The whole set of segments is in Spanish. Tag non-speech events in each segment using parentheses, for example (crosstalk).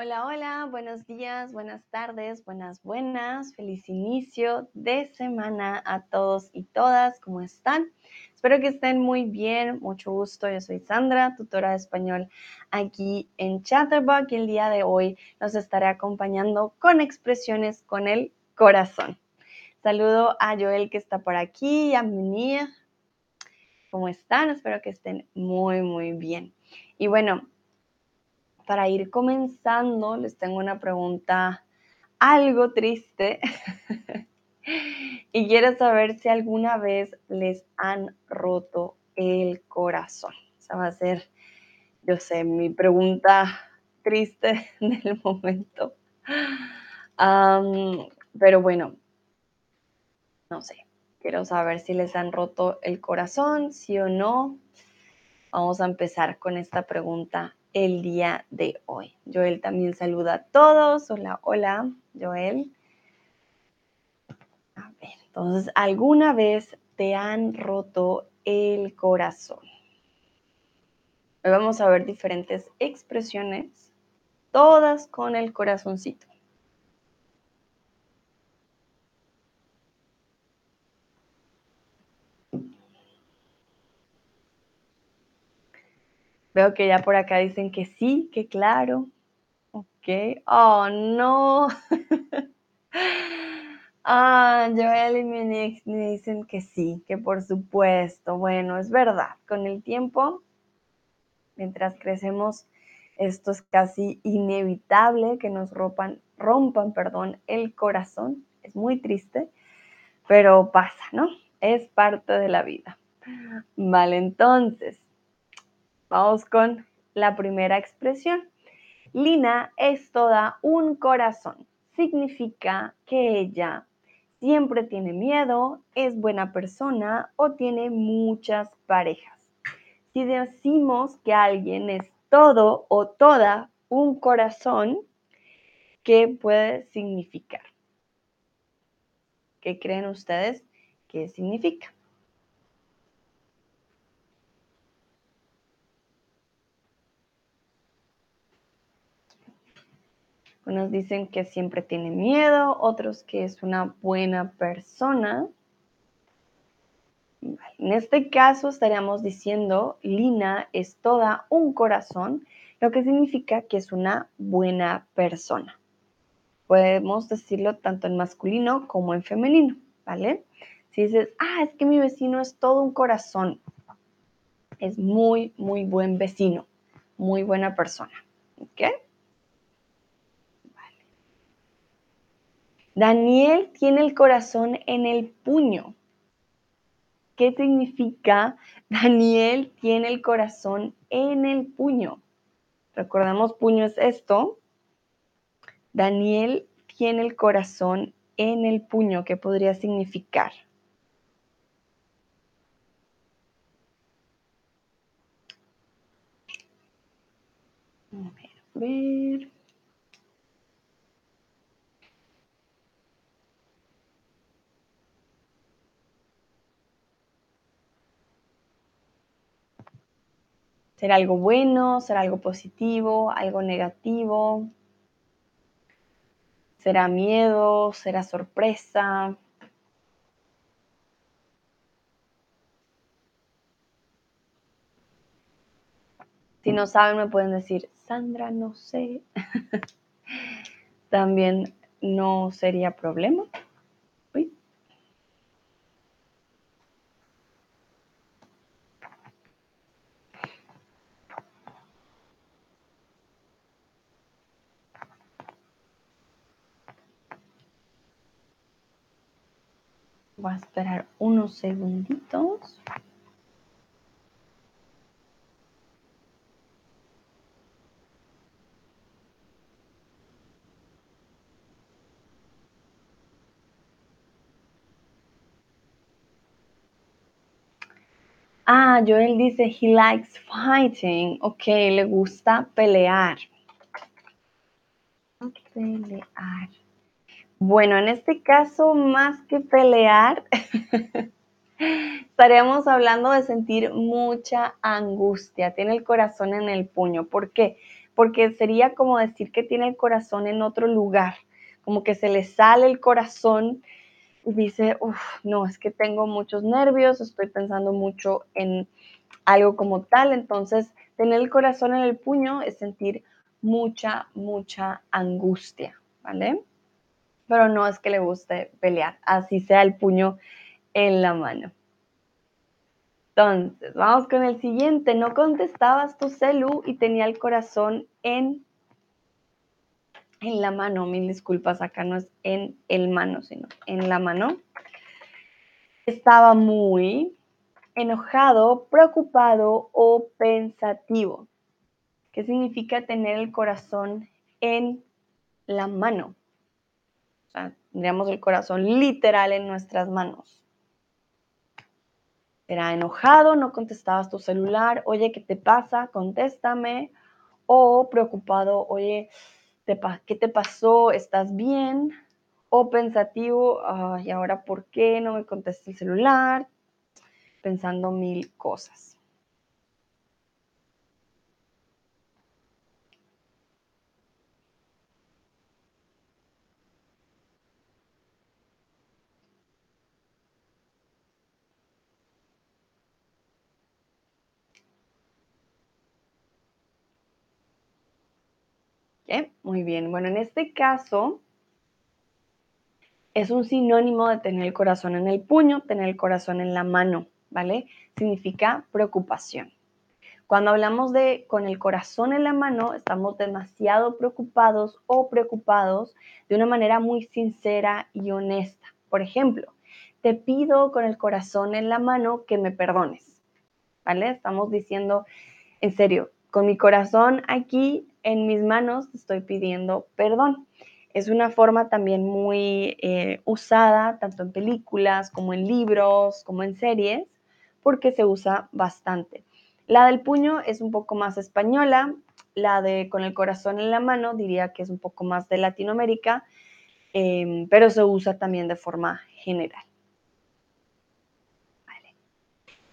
Hola, hola, buenos días, buenas tardes, buenas, buenas. Feliz inicio de semana a todos y todas. ¿Cómo están? Espero que estén muy bien. Mucho gusto. Yo soy Sandra, tutora de español aquí en Chatterbox y el día de hoy nos estaré acompañando con expresiones con el corazón. Saludo a Joel que está por aquí, a Munir. ¿Cómo están? Espero que estén muy, muy bien. Y bueno, para ir comenzando, les tengo una pregunta algo triste. (laughs) y quiero saber si alguna vez les han roto el corazón. Esa va a ser, yo sé, mi pregunta triste (laughs) del momento. pero bueno, no sé. Quiero saber si les han roto el corazón, sí o no. Vamos a empezar con esta pregunta el día de hoy. Joel también saluda a todos. Hola, hola, Joel. A ver, entonces, ¿alguna vez te han roto el corazón? Hoy vamos a ver diferentes expresiones, todas con el corazoncito. Veo que ya por acá dicen que sí, que claro. Ok. Oh, no. (laughs) ah, Joel y me dicen que sí, que por supuesto. Bueno, es verdad. Con el tiempo, mientras crecemos, esto es casi inevitable que nos rompan, rompan, perdón, el corazón. Es muy triste, pero pasa, ¿no? Es parte de la vida. Vale, entonces, Vamos con la primera expresión. Lina es toda un corazón. Significa que ella siempre tiene miedo, es buena persona o tiene muchas parejas. Si decimos que alguien es todo o toda un corazón, ¿qué puede significar? ¿Qué creen ustedes que significa? Unos dicen que siempre tiene miedo, otros que es una buena persona. En este caso estaríamos diciendo, Lina es toda un corazón, lo que significa que es una buena persona. Podemos decirlo tanto en masculino como en femenino, ¿vale? Si dices, ah, es que mi vecino es todo un corazón, es muy, muy buen vecino, muy buena persona, ¿ok? Daniel tiene el corazón en el puño. ¿Qué significa Daniel tiene el corazón en el puño? Recordemos, puño es esto. Daniel tiene el corazón en el puño. ¿Qué podría significar? A ver, ¿Será algo bueno? ¿Será algo positivo? ¿Algo negativo? ¿Será miedo? ¿Será sorpresa? Si no saben, me pueden decir, Sandra, no sé. (laughs) También no sería problema. Voy a esperar unos segunditos. Ah, Joel dice, he likes fighting. Ok, le gusta pelear. Pelear. Bueno, en este caso, más que pelear, (laughs) estaríamos hablando de sentir mucha angustia. Tiene el corazón en el puño. ¿Por qué? porque sería como decir que tiene el corazón en otro lugar, como que se le sale el corazón y dice, uff, no, es que tengo muchos nervios, estoy pensando mucho en algo como tal, entonces tener el corazón en el puño es sentir mucha, mucha angustia, ¿vale? Pero no es que le guste pelear, así sea el puño en la mano. Entonces, vamos con el siguiente. No contestabas tu celu y tenía el corazón en, en la mano. Mil disculpas, acá no es en el mano, sino en la mano. Estaba muy enojado, preocupado o pensativo. ¿Qué significa tener el corazón en la mano? Tendríamos el corazón literal en nuestras manos. Era enojado, no contestabas tu celular, oye, ¿qué te pasa? Contéstame. O preocupado, oye, ¿qué te pasó? ¿Estás bien? O pensativo, ¿y ahora por qué no me contesta el celular? Pensando mil cosas. Muy bien, bueno, en este caso es un sinónimo de tener el corazón en el puño, tener el corazón en la mano, ¿vale? Significa preocupación. Cuando hablamos de con el corazón en la mano, estamos demasiado preocupados o preocupados de una manera muy sincera y honesta. Por ejemplo, te pido con el corazón en la mano que me perdones, ¿vale? Estamos diciendo, en serio, con mi corazón aquí en mis manos estoy pidiendo perdón. Es una forma también muy eh, usada tanto en películas como en libros, como en series, porque se usa bastante. La del puño es un poco más española, la de con el corazón en la mano diría que es un poco más de Latinoamérica, em, pero se usa también de forma general.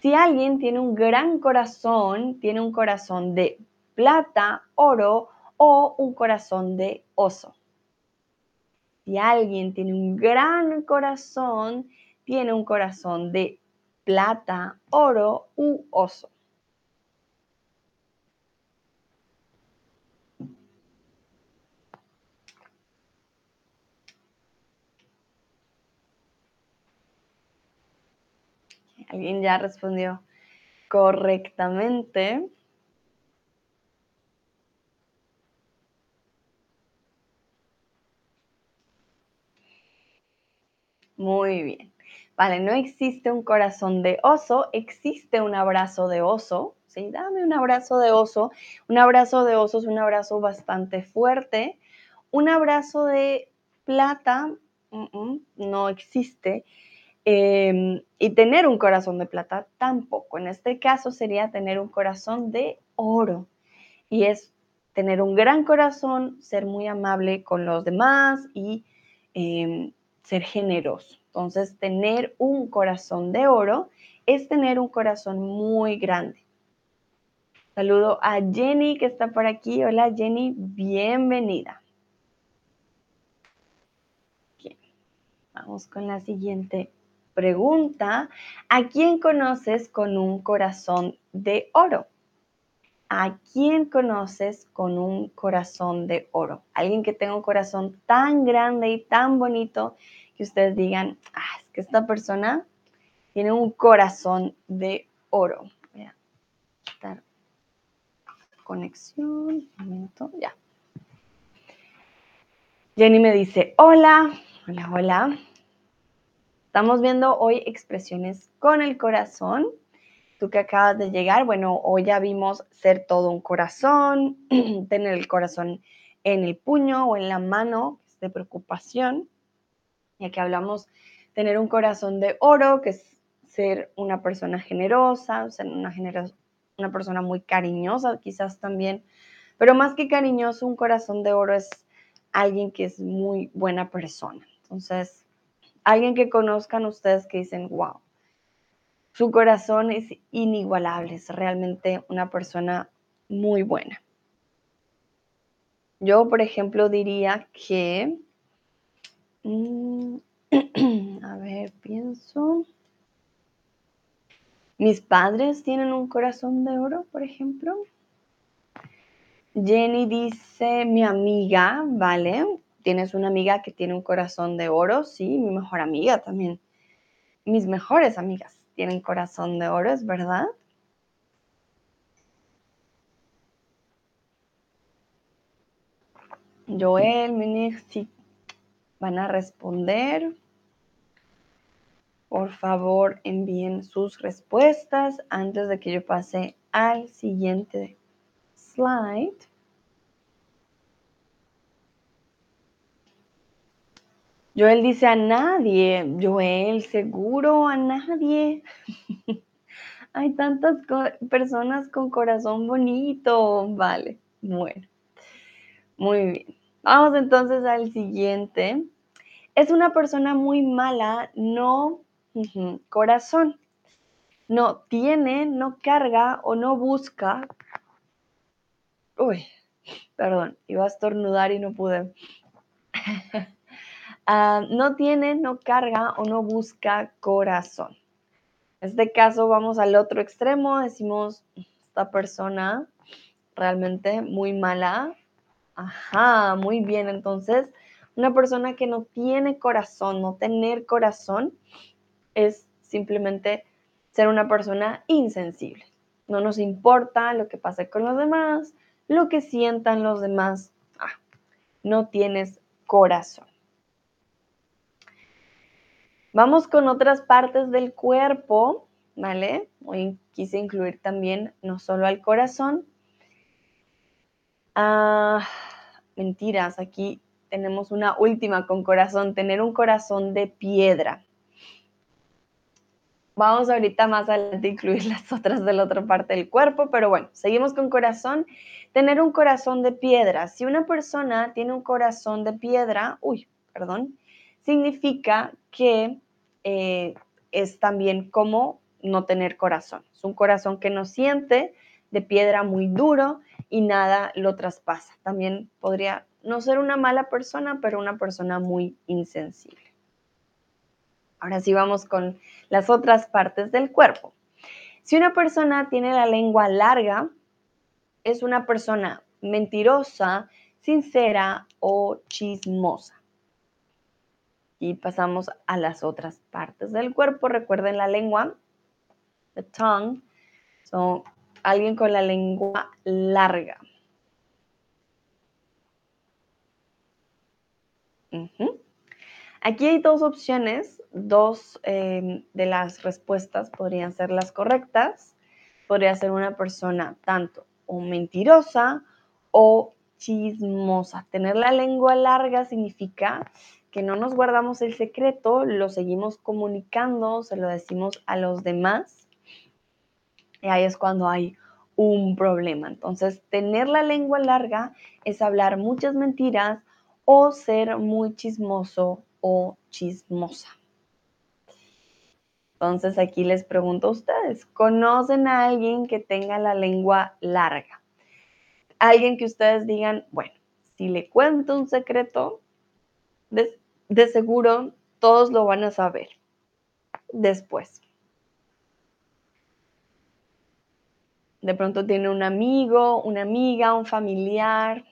Si alguien tiene un gran corazón, tiene un corazón de plata, oro o un corazón de oso. Si alguien tiene un gran corazón, tiene un corazón de plata, oro u oso. Alguien ya respondió correctamente. Muy bien. Vale, no existe un corazón de oso, existe un abrazo de oso. Sí, dame un abrazo de oso. Un abrazo de oso es un abrazo bastante fuerte. Un abrazo de plata no existe. Em, y tener un corazón de plata tampoco. En este caso sería tener un corazón de oro. Y es tener un gran corazón, ser muy amable con los demás y em, ser generoso. Entonces, tener un corazón de oro es tener un corazón muy grande. Saludo a Jenny que está por aquí. Hola Jenny, bienvenida. Vamos con la siguiente pregunta. ¿A quién conoces con un corazón de oro? ¿A quién conoces con un corazón de oro? Alguien que tenga un corazón tan grande y tan bonito que ustedes digan, ah, es que esta persona tiene un corazón de oro. Voy a quitar conexión, un momento, ya. Jenny me dice, hola, hola, hola. Estamos viendo hoy expresiones con el corazón tú que acabas de llegar, bueno, hoy ya vimos ser todo un corazón, (clears throat) tener el corazón en el puño o en la mano, que es de preocupación, ya que hablamos tener un corazón de oro, que es ser una persona generosa, ser una, una persona muy cariñosa quizás también, pero más que cariñoso, un corazón de oro es alguien que es muy buena persona. Entonces, alguien que conozcan ustedes que dicen, wow, su corazón es inigualable, es realmente una persona muy buena. Yo, por ejemplo, diría que... Mm, (clears throat) a ver, pienso. Mis padres tienen un corazón de oro, por ejemplo. Jenny dice, mi amiga, vale. ¿Tienes una amiga que tiene un corazón de oro? Sí, mi mejor amiga también. Mis mejores amigas tienen corazón de oro, ¿es verdad? Joel, Munich, sí, van a responder. Por favor, envíen sus respuestas antes de que yo pase al siguiente slide. Joel dice a nadie. Joel, seguro a nadie. (laughs) Hay tantas personas con corazón bonito. Vale, bueno. Muy bien. Vamos entonces al siguiente. Es una persona muy mala, no corazón. No tiene, no carga o no busca. Uy, perdón, iba a estornudar y no pude. (laughs) Ah, no tiene, no carga o no busca corazón. En este caso vamos al otro extremo, decimos, esta persona realmente muy mala. Ajá, muy bien. Entonces, una persona que no tiene corazón, no tener corazón, es simplemente ser una persona insensible. No nos importa lo que pase con los demás, lo que sientan los demás. Ah, no tienes corazón. Vamos con otras partes del cuerpo, ¿vale? Hoy quise incluir también no solo al corazón. Ah, mentiras, aquí tenemos una última con corazón, tener un corazón de piedra. Vamos ahorita más adelante a incluir (laughs) las otras de la otra parte del cuerpo, pero bueno, seguimos con corazón. Tener un corazón de piedra. Si una persona tiene un corazón de piedra, uy, perdón, significa que eh, es también como no tener corazón. Es un corazón que no siente, de piedra muy duro y nada lo traspasa. También podría no ser una mala persona, pero una persona muy insensible. Ahora sí vamos con las otras partes del cuerpo. Si una persona tiene la lengua larga, es una persona mentirosa, sincera o chismosa. Pasamos a las otras partes del cuerpo. Recuerden la lengua, the tongue, son alguien con la lengua larga. Aquí hay dos opciones, dos em, de las respuestas podrían ser las correctas. Podría ser una persona tanto o mentirosa o chismosa. Tener la lengua larga significa que no nos guardamos el secreto, lo seguimos comunicando, se lo decimos a los demás. Y ahí es cuando hay un problema. Entonces, tener la lengua larga es hablar muchas mentiras o ser muy chismoso o chismosa. Entonces aquí les pregunto a ustedes, ¿conocen a alguien que tenga la lengua larga? Alguien que ustedes digan, bueno, si le cuento un secreto, de seguro todos lo van a saber después. De pronto tiene un amigo, una amiga, un familiar,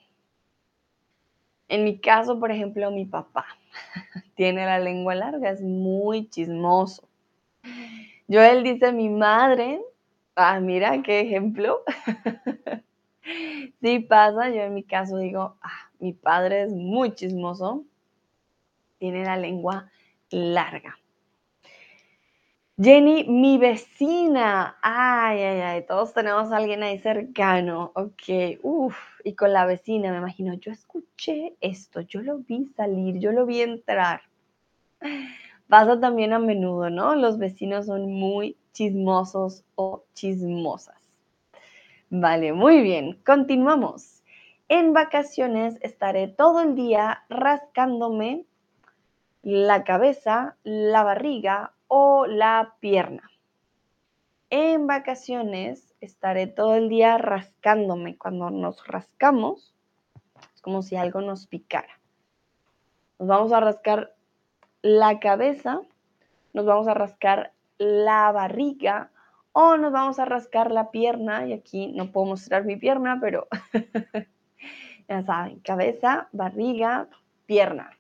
en mi caso, por ejemplo, mi papá (laughs) tiene la lengua larga, es muy chismoso. Joel dice mi madre, ah, mira qué ejemplo. (laughs) sí pasa, yo en mi caso digo, ah, mi padre es muy chismoso, tiene la lengua larga. Jenny, mi vecina. Ay, ay, ay, todos tenemos a alguien ahí cercano. Ok, uff, y con la vecina, me imagino, yo escuché esto, yo lo vi salir, yo lo vi entrar. Pasa también a menudo, ¿no? Los vecinos son muy chismosos o chismosas. Vale, muy bien, continuamos. En vacaciones estaré todo el día rascándome la cabeza, la barriga o la pierna. En vacaciones estaré todo el día rascándome. Cuando nos rascamos, es como si algo nos picara. Nos vamos a rascar la cabeza, nos vamos a rascar la barriga o nos vamos a rascar la pierna. Y aquí no puedo mostrar mi pierna, pero (laughs) ya saben, cabeza, barriga, pierna.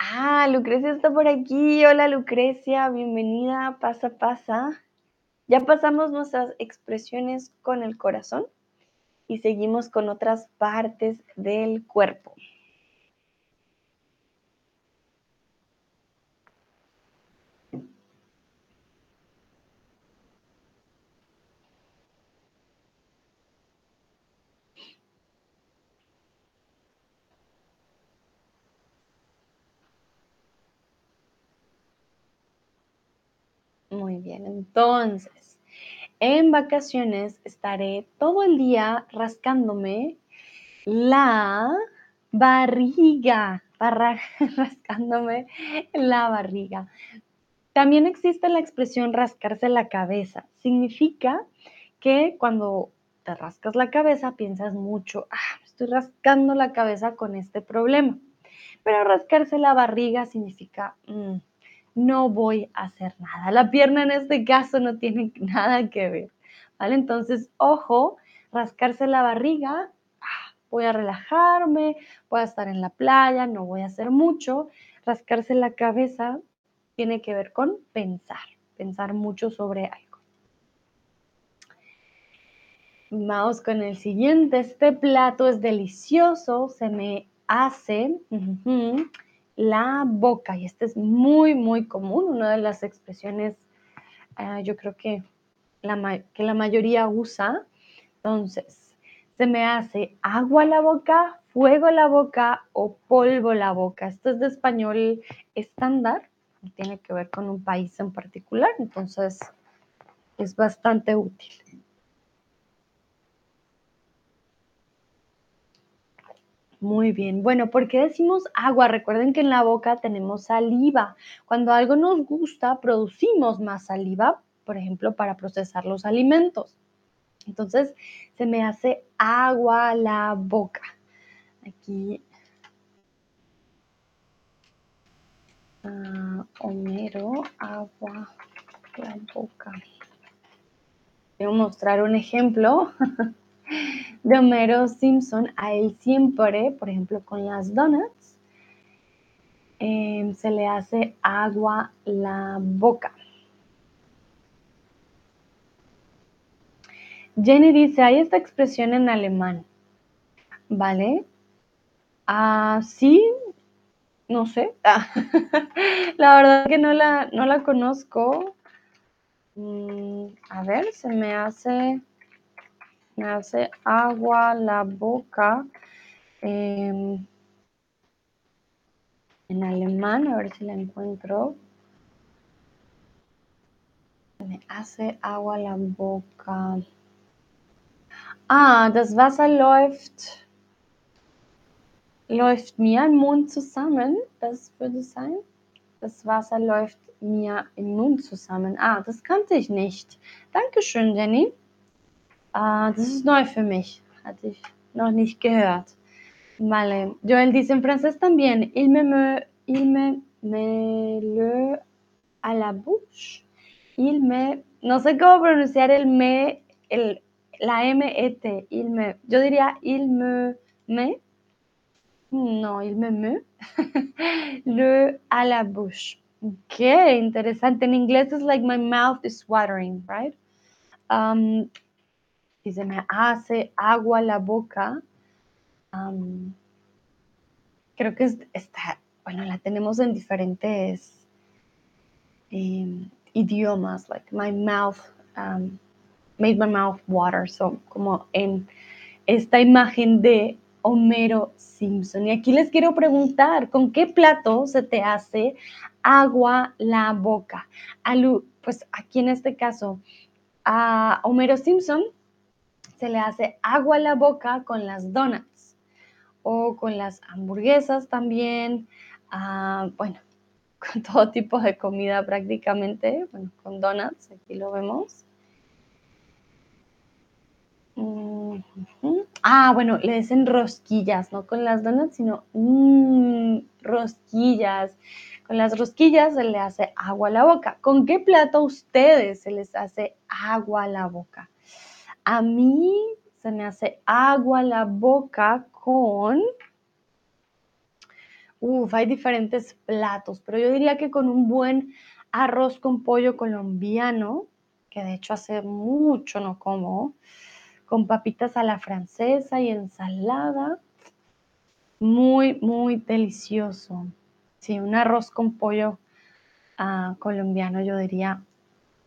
Ah, Lucrecia está por aquí. Hola Lucrecia, bienvenida, pasa, pasa. Ya pasamos nuestras expresiones con el corazón y seguimos con otras partes del cuerpo. Muy bien, entonces, en vacaciones estaré todo el día rascándome la barriga, (laughs) rascándome la barriga. También existe la expresión rascarse la cabeza. Significa que cuando te rascas la cabeza piensas mucho, ah, estoy rascando la cabeza con este problema. Pero rascarse la barriga significa, mm, no voy a hacer nada. La pierna en este caso no tiene (laughs) nada que ver, ¿vale? Entonces, ojo, rascarse la barriga, ah, voy a relajarme, voy a estar en la playa, no voy a hacer mucho. Rascarse la cabeza tiene que ver con pensar, pensar mucho sobre algo. Vamos con el siguiente. Este plato es delicioso, se me hace la boca. Y este es muy, muy común, una de las expresiones, ah, yo creo que la, que la mayoría usa. Entonces, se me hace agua la boca, fuego la boca o polvo la boca. Esto es de español estándar, tiene que ver con un país en particular, entonces es bastante útil. Muy bien. Bueno, ¿por qué decimos agua? Recuerden que en la boca tenemos saliva. Cuando algo nos gusta, producimos más saliva, por ejemplo, para procesar los alimentos. Entonces, se me hace agua la boca. Aquí. Uh, Homero, agua la boca. Quiero mostrar un ejemplo. (laughs) de Homero Simpson, a él siempre, por ejemplo, con las donuts, em, se le hace agua la boca. Jenny dice, hay esta expresión en alemán, ¿vale? Ah, sí, no sé. (laughs) la verdad que no la, no la conozco. Mm, a ver, se me hace me hace agua la boca. Em, en alemán, a ver si la encuentro. Me hace agua la boca. Ah, das Wasser läuft, läuft mir im Mund zusammen. Das würde sein. Das Wasser läuft mir im Mund zusammen. Ah, das kannte ich nicht. Dankeschön, Jenny. Ah, das ist neu für mich. Hatte ich noch nicht gehört. Vale. Joel dice en francés también, il me, me, il me, me le a la bouche. Il me, no sé cómo pronunciar el me, el, la M-E-T, il me. Yo diría il me, me. No, il me, me. (laughs) le a la bouche. Qué interesante. En inglés es like my mouth is watering, right? Um, si se me hace agua la boca, creo que está, bueno, la tenemos en diferentes em, idiomas, like my mouth made my mouth water, so como en esta imagen de Homero Simpson. Y aquí les quiero preguntar, ¿con qué plato se te hace agua la boca? pues aquí en este caso, a Homero Simpson se le hace agua a la boca con las donuts o con las hamburguesas también, ah, bueno, (laughs) con todo tipo de comida prácticamente, bueno, con donuts, aquí lo vemos. Ah, bueno, le dicen rosquillas, no con las donuts, sino mmm, rosquillas. Con las rosquillas se le hace agua a la boca. ¿Con qué plato a ustedes se les hace agua a la boca? A mí se me hace agua la boca con... Uf, hay diferentes platos, pero yo diría que con un buen arroz con pollo colombiano, que de hecho hace mucho no como, con papitas a la francesa y ensalada. Muy, muy delicioso. Sí, un arroz con pollo ah, colombiano, yo diría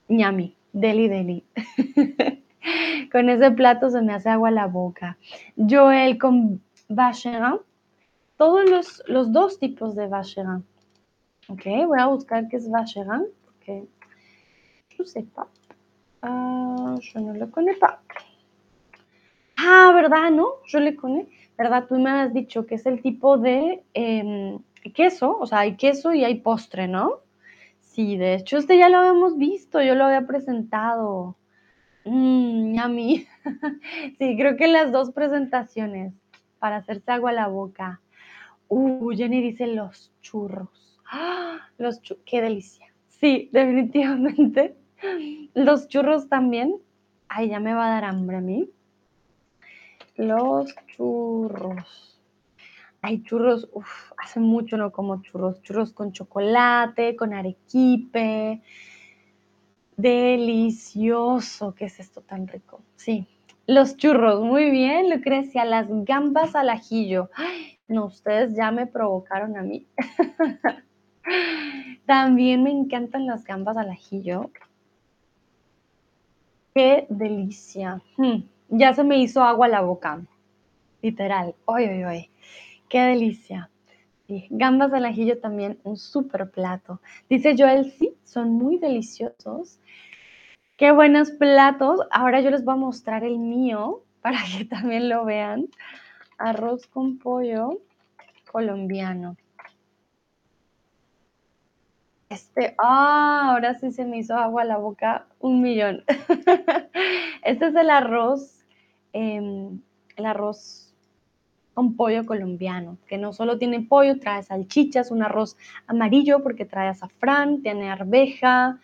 ñami, deli deli. (laughs) con ese plato se me hace agua la boca. Joel con vacherin, todos los, los dos tipos de vacherin. Ok, voy a buscar qué es vacherin, porque yo sé. Ah, no lo pas. Ah, ¿verdad? ¿No? Yo le connais. ¿Verdad? Tú me has dicho que es el tipo de em, queso, o sea, hay queso y hay postre, ¿no? Sí, de hecho, este ya lo habíamos visto, yo lo había presentado. Mmm, a mí. (laughs) sí, creo que las dos presentaciones para hacerse agua a la boca. Uh, Jenny dice los churros. ¡Ah! Los churros, qué delicia. Sí, definitivamente. (laughs) Los churros también. Ay, ya me va a dar hambre a mí. Los churros. Hay churros, uff, hace mucho no como churros. Churros con chocolate, con arequipe. Delicioso. ¿Qué es esto tan rico? Sí. Los churros, muy bien, Lucrecia. Las gambas al ajillo. Ay, no, ustedes ya me provocaron a mí. (laughs) También me encantan las gambas al ajillo. Qué delicia. Hmm, ya se me hizo agua la boca. Literal. Oye, oye, oye. Qué delicia. Gambas al ajillo también, un súper plato. Dice Joel, sí, son muy deliciosos. Qué buenos platos. Ahora yo les voy a mostrar el mío para que (laughs) también lo vean. Arroz con pollo colombiano. Este, ah, ahora sí se me hizo agua a la boca un millón. (laughs) este es el arroz, em, el arroz con pollo colombiano, que no solo tiene pollo, trae salchichas, un arroz amarillo porque trae azafrán, tiene arveja.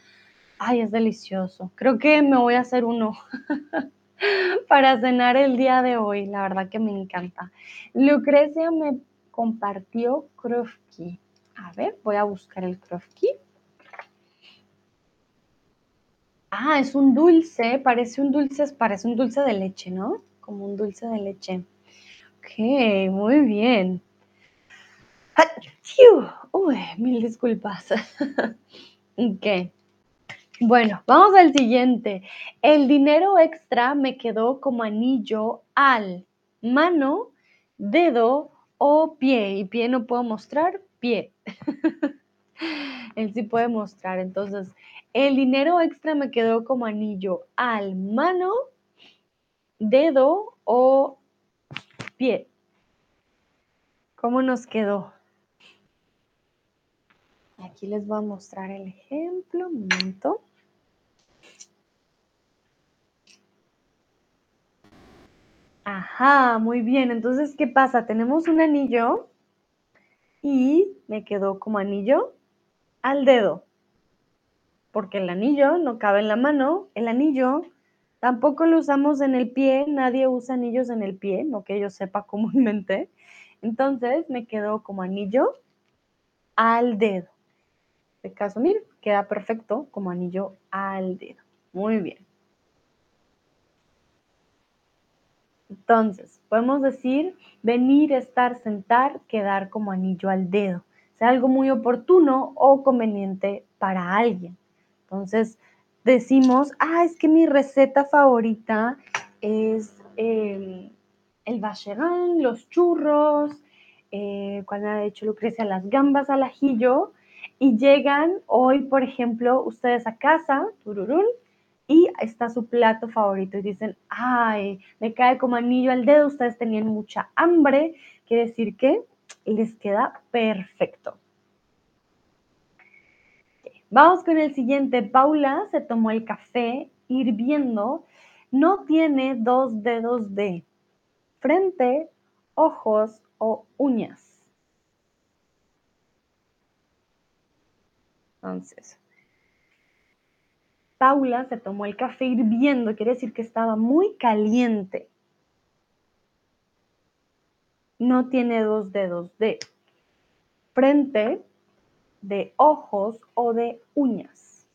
Ay, es delicioso. Creo que me voy a hacer uno (laughs) para cenar el día de hoy. La verdad que me encanta. Lucrecia me compartió krofki. A ver, voy a buscar el krofki. Ah, es un dulce, parece un dulce, parece un dulce de leche, ¿no? Como un dulce de leche. Ok, muy bien. Uy, mil disculpas. (laughs) ok. Bueno, vamos al siguiente. El dinero extra me quedó como anillo al mano, dedo o pie. Y pie no puedo mostrar, pie. (laughs) Él sí puede mostrar. Entonces, el dinero extra me quedó como anillo al mano, dedo o pie. ¿Cómo nos quedó? Aquí les voy a mostrar el ejemplo. Un momento. Ajá, muy bien. Entonces, ¿qué pasa? Tenemos un anillo y me quedó como anillo al dedo. Porque el anillo no cabe en la mano. El anillo tampoco lo usamos en el pie. Nadie usa anillos en el pie, no que yo sepa comúnmente. Entonces me quedó como anillo al dedo. En este caso, miren, queda perfecto como anillo al dedo. Muy bien. Entonces, podemos decir venir, estar, sentar, quedar como anillo al dedo. Sea algo muy oportuno o conveniente para alguien. Entonces, decimos, ah, es que mi receta favorita es em, el bacherán, los churros, eh, cuando ha hecho Lucrecia las gambas al ajillo, y llegan hoy, por ejemplo, ustedes a casa, tururún, y está su plato favorito y dicen, ay, me cae como anillo al dedo, ustedes tenían mucha hambre, quiere decir que les queda perfecto. Vamos con el siguiente. Paula se tomó el café hirviendo no tiene dos dedos de frente, ojos o uñas. Entonces, Paula se tomó el café hirviendo, quiere decir que estaba muy caliente. No tiene dos dedos de frente, de ojos o de uñas.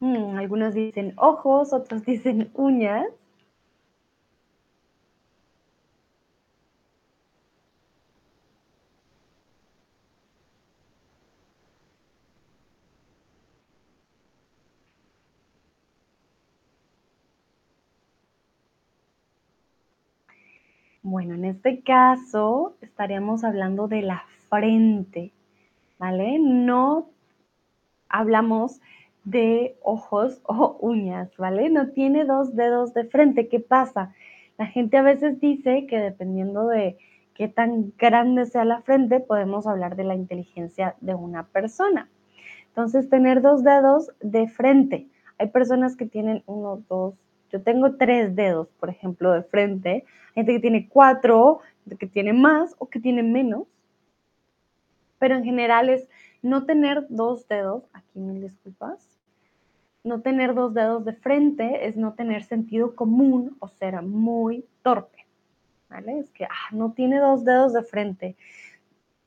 Mm, algunos dicen ojos, otros (laughs) dicen uñas. Bueno, en este caso estaríamos hablando de la frente, ¿vale? No hablamos de ojos o uñas, ¿vale? No tiene dos dedos de frente. ¿Qué pasa? La gente a veces dice que dependiendo de qué tan grande sea la frente, podemos hablar de la inteligencia de una persona. Entonces, tener dos dedos de frente. Hay personas que tienen uno, dos, yo tengo tres dedos, por ejemplo, de frente. Hay gente que tiene cuatro, que tiene más o que tiene menos. Pero en general es no tener dos dedos, aquí mil disculpas, no tener dos dedos de frente es no tener sentido común o ser muy torpe. ¿Vale? Es que ah, no tiene dos dedos de frente.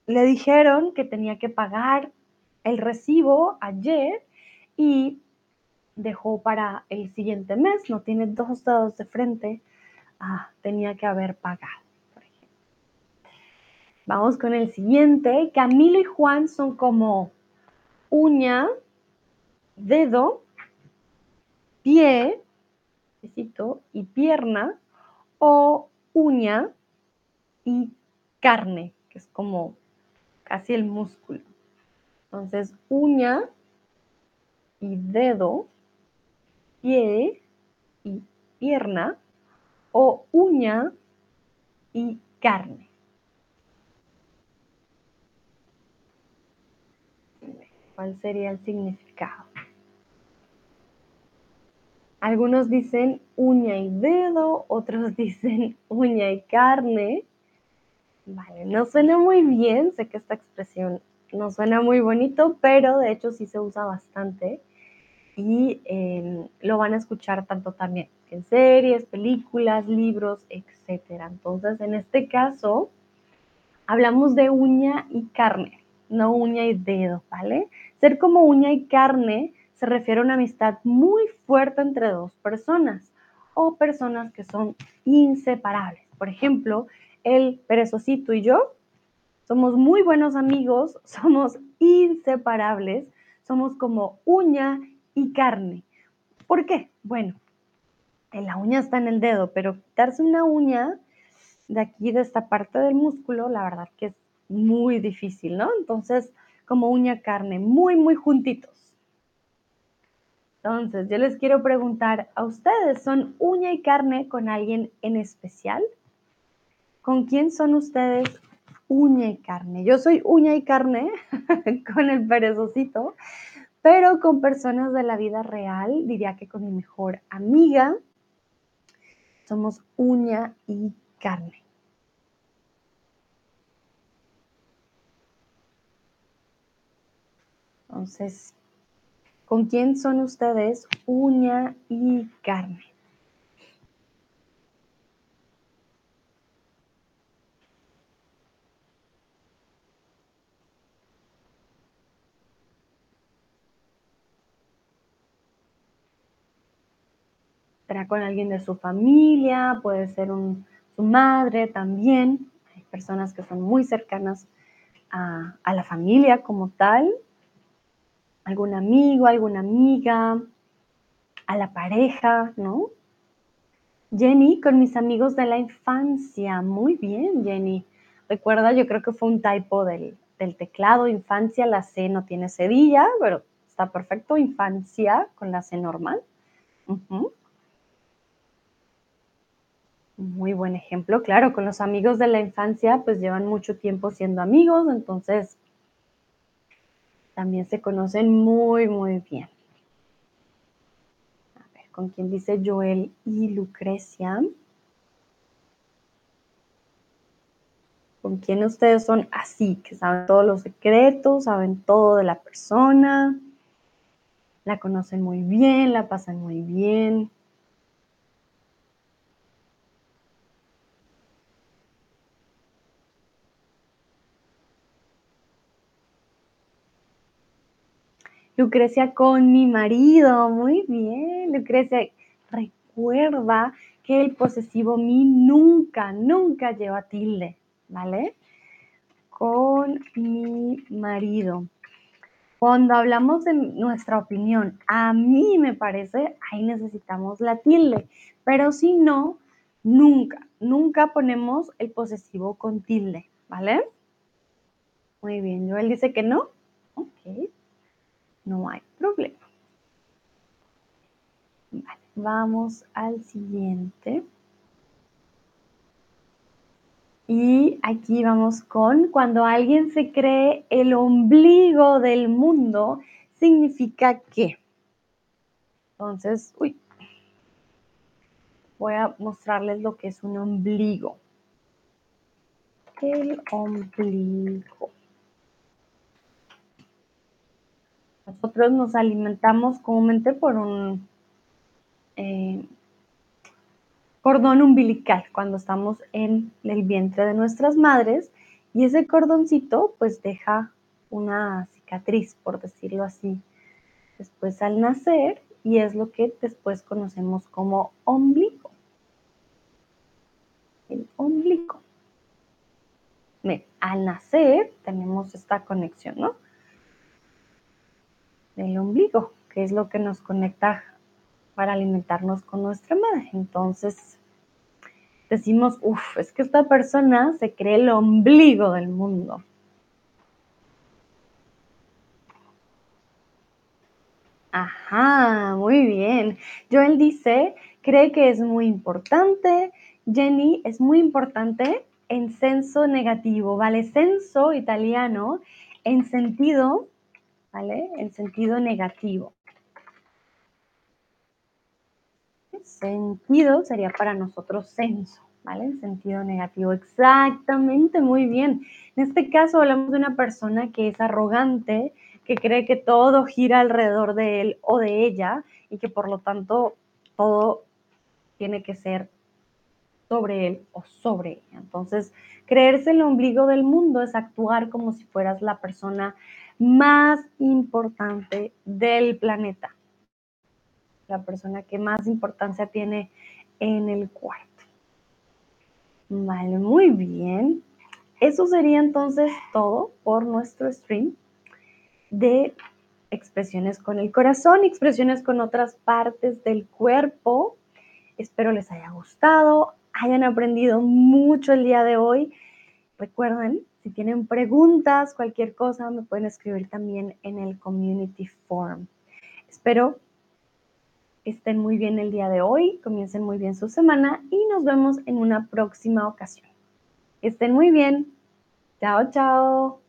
Le dijeron que tenía que pagar el recibo ayer y dejó para el siguiente mes, no tiene dos dedos de frente, ah, tenía que haber pagado. Por ejemplo. Vamos con el siguiente. Camilo y Juan son como uña, dedo, pie, y pierna, o uña y carne, que es como casi el músculo. Entonces, uña y dedo, pie y pierna, o uña y carne. ¿Cuál sería el significado? Algunos dicen uña y dedo, otros (laughs) dicen uña y carne. Vale, no suena muy bien, sé que esta expresión no suena muy bonito, pero de hecho sí se usa bastante y em, lo van a escuchar tanto también en series, películas, libros, etc. Entonces, en este caso, hablamos de uña y carne, no uña y dedo, ¿vale? Ser como uña y carne se refiere a una amistad muy fuerte entre dos personas o personas que son inseparables. Por ejemplo, el perezosito y yo somos muy buenos amigos, (laughs) somos inseparables, somos como uña y carne. ¿Por qué? Bueno, la uña está en el dedo, pero quitarse una uña de aquí, de esta parte del músculo, la verdad que es muy difícil, ¿no? Entonces, como uña carne, muy, muy juntitos. Entonces, yo les quiero preguntar a ustedes, ¿son uña y carne con alguien en especial? ¿Con quién son ustedes uña y carne? Yo soy uña y carne (laughs) con el perezosito, pero con personas de la vida real, diría que con mi mejor amiga, somos uña y carne. Entonces, ¿con quién son ustedes uña y carne? Será con alguien de su familia, puede ser su madre también. Hay personas que son muy cercanas a, la familia como tal, algún amigo, alguna amiga, a la pareja, ¿no? Jenny, con mis amigos de la infancia. Muy bien, Jenny. Recuerda, yo creo que fue un typo del, teclado. Infancia, la C no tiene cedilla, pero está perfecto. Infancia con la C normal. Muy buen ejemplo, claro, con los amigos de la infancia pues llevan mucho tiempo siendo amigos, entonces También se conocen muy, muy bien. A ver, ¿con quién dice Joel y Lucrecia? ¿Con quién ustedes son así, que saben todos los secretos, saben todo de la persona? La conocen muy bien, la pasan muy bien. Lucrecia con mi marido, muy bien, Lucrecia. Recuerda que el posesivo mi nunca, nunca lleva tilde, ¿vale? Con mi marido. Cuando hablamos de nuestra opinión, a mí me parece, ahí necesitamos la tilde, pero si no, nunca, nunca ponemos el posesivo con tilde, ¿vale? Muy bien, Joel dice que no. Ok, no hay problema. Vale, vamos al siguiente. Y aquí vamos con cuando alguien se cree el ombligo del mundo, significa que. Entonces, uy, voy a mostrarles lo que es un ombligo. El ombligo. Nosotros nos alimentamos comúnmente por un eh, cordón umbilical cuando estamos en el vientre de nuestras madres y ese cordoncito pues deja una cicatriz, por decirlo así, después al nacer y es lo que después conocemos como ombligo. El ombligo. al nacer tenemos esta conexión, ¿no? Del ombligo, que es lo que nos conecta para alimentarnos con nuestra madre. Entonces, decimos, uff, es que esta persona se cree el ombligo del mundo. Ajá, muy bien. Joel dice, cree que es muy importante. Jenny, es muy importante en senso negativo, ¿vale? Senso italiano en sentido, ¿vale? En sentido negativo. Sentido sería para nosotros senso, ¿vale? En sentido negativo. Exactamente, muy bien. En este caso hablamos de una persona que es arrogante, que cree que todo gira alrededor de él o de ella y que por lo tanto todo tiene que ser sobre él o sobre ella. Entonces, creerse el ombligo del mundo es actuar como si fueras la persona más importante del planeta la persona que más importancia tiene en el cuarto. Vale, muy bien. Eso sería entonces todo por nuestro stream de expresiones con el corazón, expresiones con otras partes del cuerpo. Espero les haya gustado, hayan aprendido mucho el día de hoy. Recuerden, si tienen preguntas, cualquier cosa, me pueden escribir también en el community forum. Espero estén muy bien el día de hoy, comiencen muy bien su semana y nos vemos en una próxima ocasión. Estén muy bien. Chao, chao.